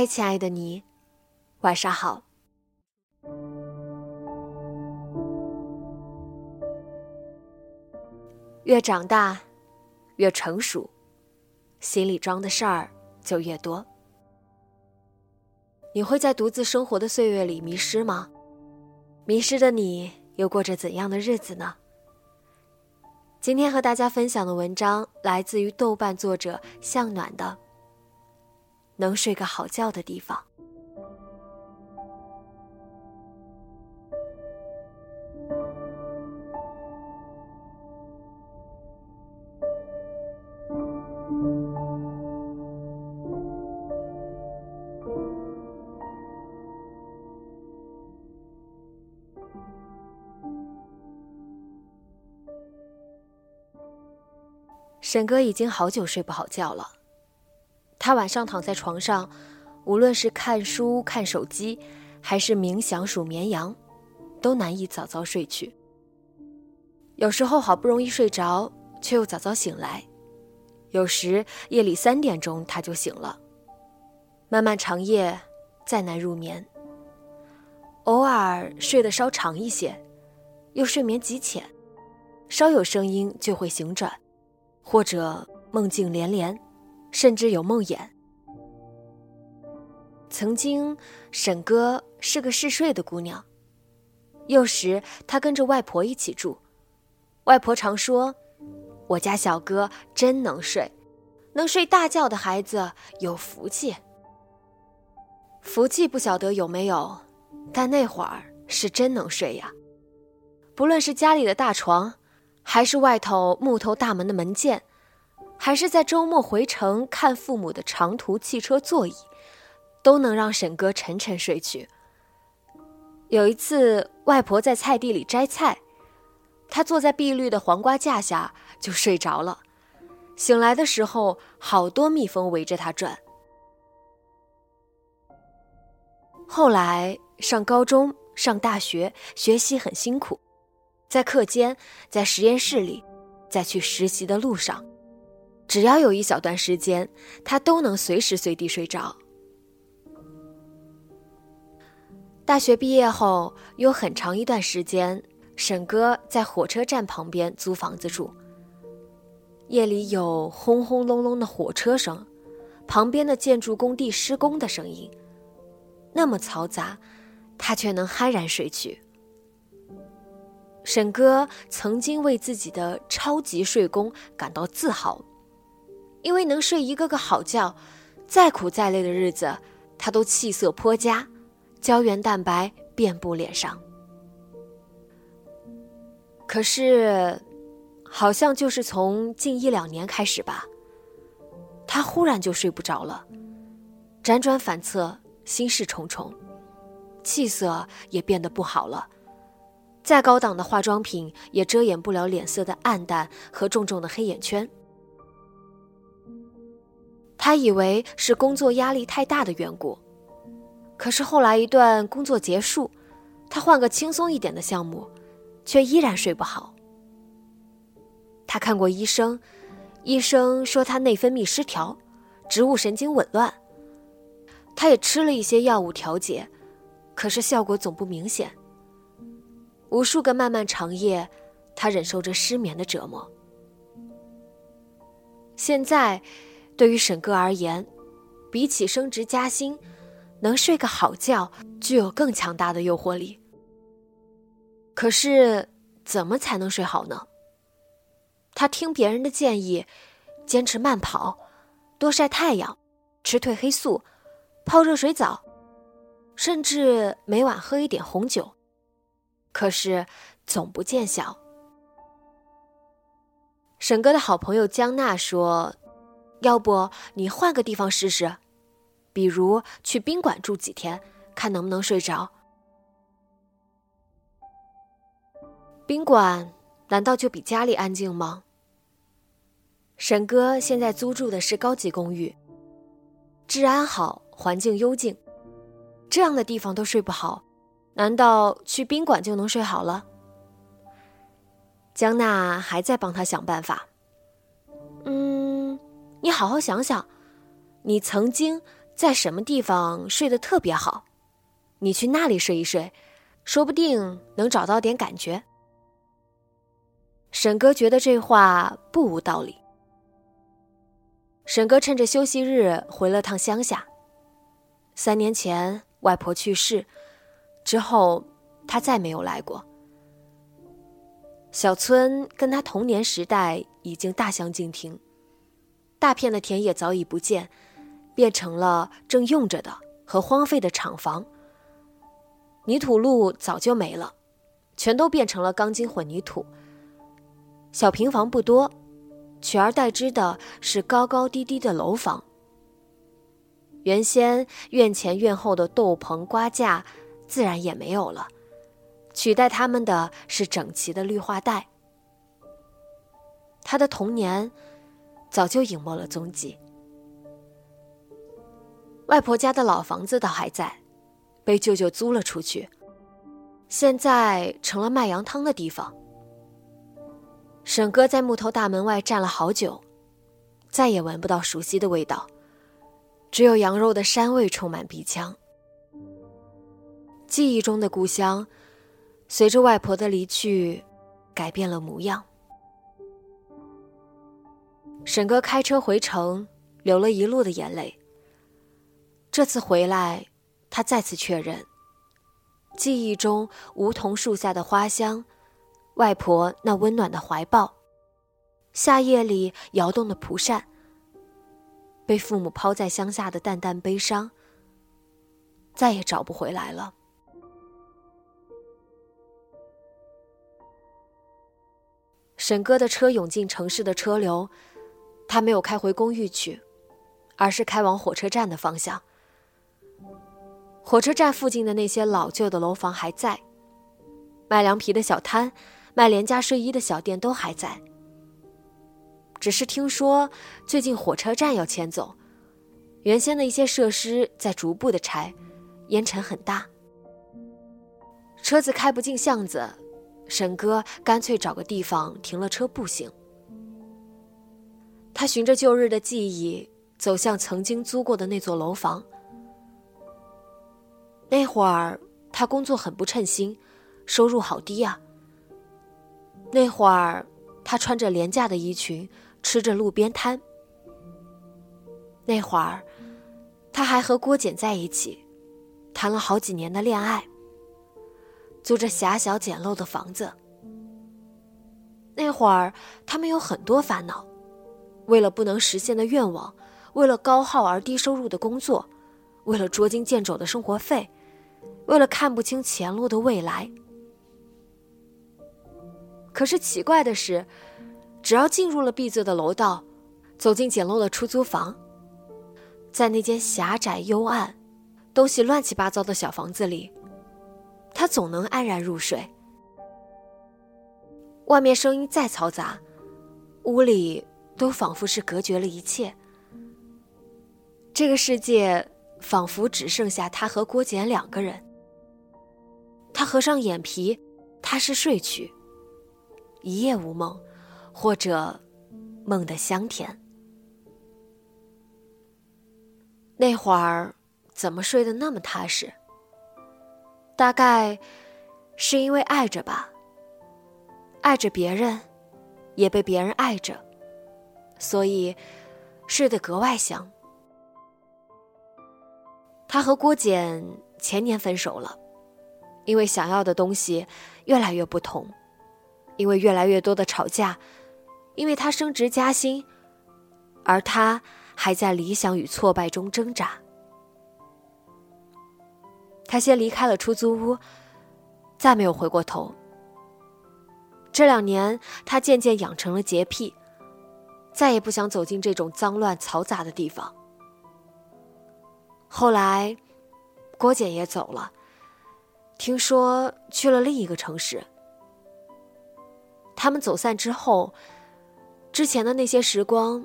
嗨，亲爱的你，晚上好。越长大，越成熟，心里装的事儿就越多。你会在独自生活的岁月里迷失吗？迷失的你又过着怎样的日子呢？今天和大家分享的文章来自于豆瓣作者向暖的。能睡个好觉的地方。沈哥已经好久睡不好觉了。他晚上躺在床上，无论是看书、看手机，还是冥想、数绵羊，都难以早早睡去。有时候好不容易睡着，却又早早醒来；有时夜里三点钟他就醒了。漫漫长夜，再难入眠。偶尔睡得稍长一些，又睡眠极浅，稍有声音就会醒转，或者梦境连连。甚至有梦魇。曾经，沈哥是个嗜睡的姑娘。幼时，她跟着外婆一起住，外婆常说：“我家小哥真能睡，能睡大觉的孩子有福气。”福气不晓得有没有，但那会儿是真能睡呀。不论是家里的大床，还是外头木头大门的门键。还是在周末回城看父母的长途汽车座椅，都能让沈哥沉沉睡去。有一次，外婆在菜地里摘菜，他坐在碧绿的黄瓜架下就睡着了。醒来的时候，好多蜜蜂围着他转。后来上高中、上大学，学习很辛苦，在课间、在实验室里，在去实习的路上。只要有一小段时间，他都能随时随地睡着。大学毕业后，有很长一段时间，沈哥在火车站旁边租房子住。夜里有轰轰隆隆的火车声，旁边的建筑工地施工的声音，那么嘈杂，他却能酣然睡去。沈哥曾经为自己的超级睡功感到自豪。因为能睡一个个好觉，再苦再累的日子，他都气色颇佳，胶原蛋白遍布脸上。可是，好像就是从近一两年开始吧，他忽然就睡不着了，辗转反侧，心事重重，气色也变得不好了，再高档的化妆品也遮掩不了脸色的暗淡和重重的黑眼圈。他以为是工作压力太大的缘故，可是后来一段工作结束，他换个轻松一点的项目，却依然睡不好。他看过医生，医生说他内分泌失调，植物神经紊乱。他也吃了一些药物调节，可是效果总不明显。无数个漫漫长夜，他忍受着失眠的折磨。现在，对于沈哥而言，比起升职加薪，能睡个好觉具有更强大的诱惑力。可是，怎么才能睡好呢？他听别人的建议，坚持慢跑，多晒太阳，吃褪黑素，泡热水澡，甚至每晚喝一点红酒。可是，总不见效。沈哥的好朋友江娜说：“要不你换个地方试试，比如去宾馆住几天，看能不能睡着。”宾馆难道就比家里安静吗？沈哥现在租住的是高级公寓，治安好，环境幽静，这样的地方都睡不好，难道去宾馆就能睡好了？江娜还在帮他想办法。你好好想想，你曾经在什么地方睡得特别好？你去那里睡一睡，说不定能找到点感觉。沈哥觉得这话不无道理。沈哥趁着休息日回了趟乡下。三年前外婆去世之后，他再没有来过。小村跟他童年时代已经大相径庭，大片的田野早已不见，变成了正用着的和荒废的厂房。泥土路早就没了，全都变成了钢筋混凝土。小平房不多，取而代之的是高高低低的楼房。原先院前院后的豆棚瓜架，自然也没有了。取代他们的是整齐的绿化带。他的童年早就隐没了踪迹。外婆家的老房子倒还在，被舅舅租了出去，现在成了卖羊汤的地方。沈哥在木头大门外站了好久，再也闻不到熟悉的味道，只有羊肉的膻味充满鼻腔。记忆中的故乡。随着外婆的离去，改变了模样。沈哥开车回城，流了一路的眼泪。这次回来，他再次确认，记忆中梧桐树下的花香，外婆那温暖的怀抱，夏夜里摇动的蒲扇，被父母抛在乡下的淡淡悲伤，再也找不回来了。沈哥的车涌进城市的车流，他没有开回公寓去，而是开往火车站的方向。火车站附近的那些老旧的楼房还在，卖凉皮的小摊、卖廉价睡衣的小店都还在。只是听说最近火车站要迁走，原先的一些设施在逐步的拆，烟尘很大，车子开不进巷子。沈哥干脆找个地方停了车步行。他循着旧日的记忆走向曾经租过的那座楼房。那会儿他工作很不称心，收入好低啊。那会儿他穿着廉价的衣裙，吃着路边摊。那会儿他还和郭简在一起，谈了好几年的恋爱。租着狭小简陋的房子。那会儿，他们有很多烦恼，为了不能实现的愿望，为了高耗而低收入的工作，为了捉襟见肘的生活费，为了看不清前路的未来。可是奇怪的是，只要进入了闭塞的楼道，走进简陋的出租房，在那间狭窄幽暗、东西乱七八糟的小房子里。他总能安然入睡。外面声音再嘈杂，屋里都仿佛是隔绝了一切。这个世界仿佛只剩下他和郭简两个人。他合上眼皮，踏实睡去，一夜无梦，或者梦得香甜。那会儿怎么睡得那么踏实？大概，是因为爱着吧？爱着别人，也被别人爱着，所以睡得格外香。他和郭简前年分手了，因为想要的东西越来越不同，因为越来越多的吵架，因为他升职加薪，而他还在理想与挫败中挣扎。他先离开了出租屋，再没有回过头。这两年，他渐渐养成了洁癖，再也不想走进这种脏乱嘈杂的地方。后来，郭姐也走了，听说去了另一个城市。他们走散之后，之前的那些时光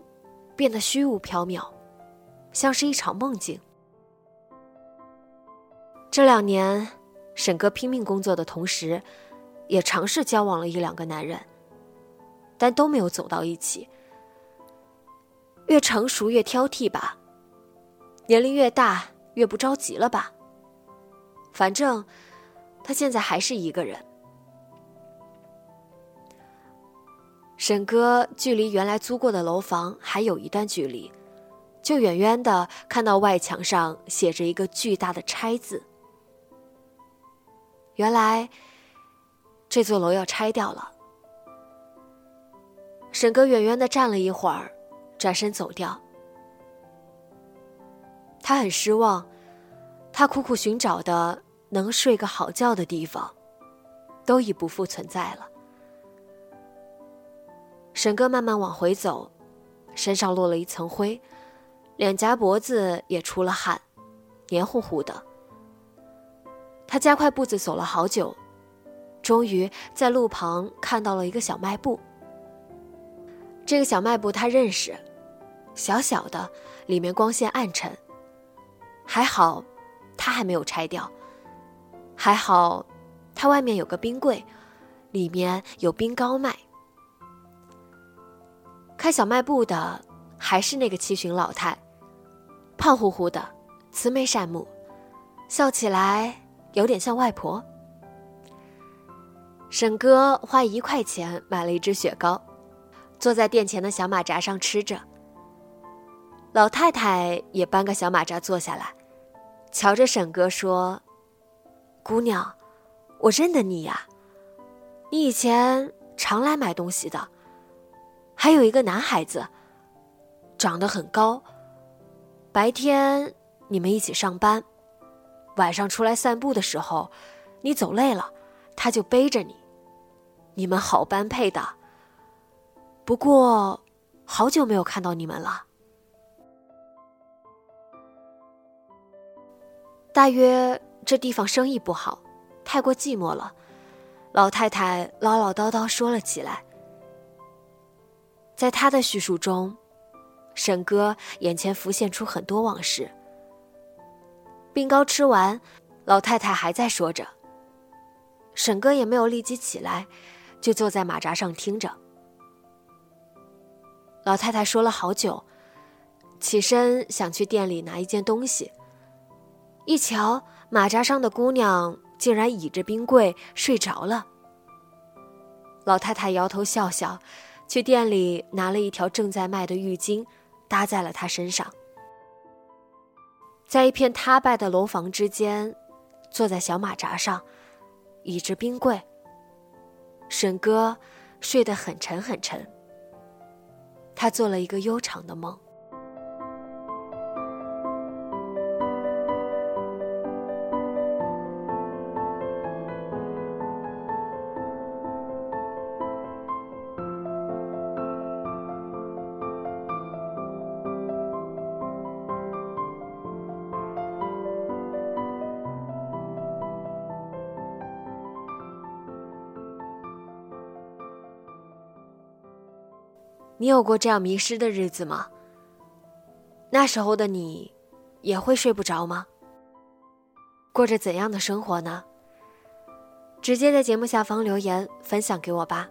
变得虚无缥缈，像是一场梦境。这两年，沈哥拼命工作的同时，也尝试交往了一两个男人，但都没有走到一起。越成熟越挑剔吧。年龄越大，越不着急了吧？反正他现在还是一个人。沈哥距离原来租过的楼房还有一段距离，就远远的看到外墙上写着一个巨大的“拆”字。原来这座楼要拆掉了。沈哥远远的站了一会儿，转身走掉。他很失望，他苦苦寻找的能睡个好觉的地方，都已不复存在了。沈哥慢慢往回走，身上落了一层灰，脸颊脖子也出了汗，黏糊糊的。他加快步子走了好久，终于在路旁看到了一个小卖部。这个小卖部他认识，小小的，里面光线暗沉。还好，它还没有拆掉。还好，它外面有个冰柜，里面有冰糕卖。开小卖部的还是那个七旬老太，胖乎乎的，慈眉善目，笑起来有点像外婆。沈哥花一块钱买了一只雪糕，坐在店前的小马扎上吃着。老太太也搬个小马扎坐下来，瞧着沈哥说：“姑娘，我认得你呀，你以前常来买东西的。还有一个男孩子，长得很高。白天你们一起上班，晚上出来散步的时候，你走累了，他就背着你。你们好般配的。不过，好久没有看到你们了。”大约这地方生意不好，太过寂寞了。老太太唠唠叨叨说了起来。在他的叙述中，沈哥眼前浮现出很多往事。冰糕吃完，老太太还在说着。沈哥也没有立即起来，就坐在马扎上听着。老太太说了好久，起身想去店里拿一件东西。一瞧，马扎上的姑娘竟然倚着冰柜睡着了。老太太摇头笑笑，去店里拿了一条正在卖的浴巾，搭在了她身上。在一片塌败的楼房之间，坐在小马扎上，倚着冰柜。沈哥睡得很沉很沉，他做了一个悠长的梦。你有过这样迷失的日子吗？那时候的你，也会睡不着吗？过着怎样的生活呢？直接在节目下方留言分享给我吧。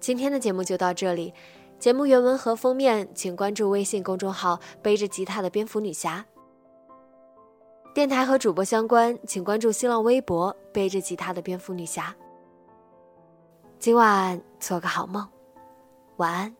今天的节目就到这里，节目原文和封面请关注微信公众号“背着吉他的蝙蝠女侠”。电台和主播相关，请关注新浪微博“背着吉他的蝙蝠女侠”。今晚做个好梦，晚安。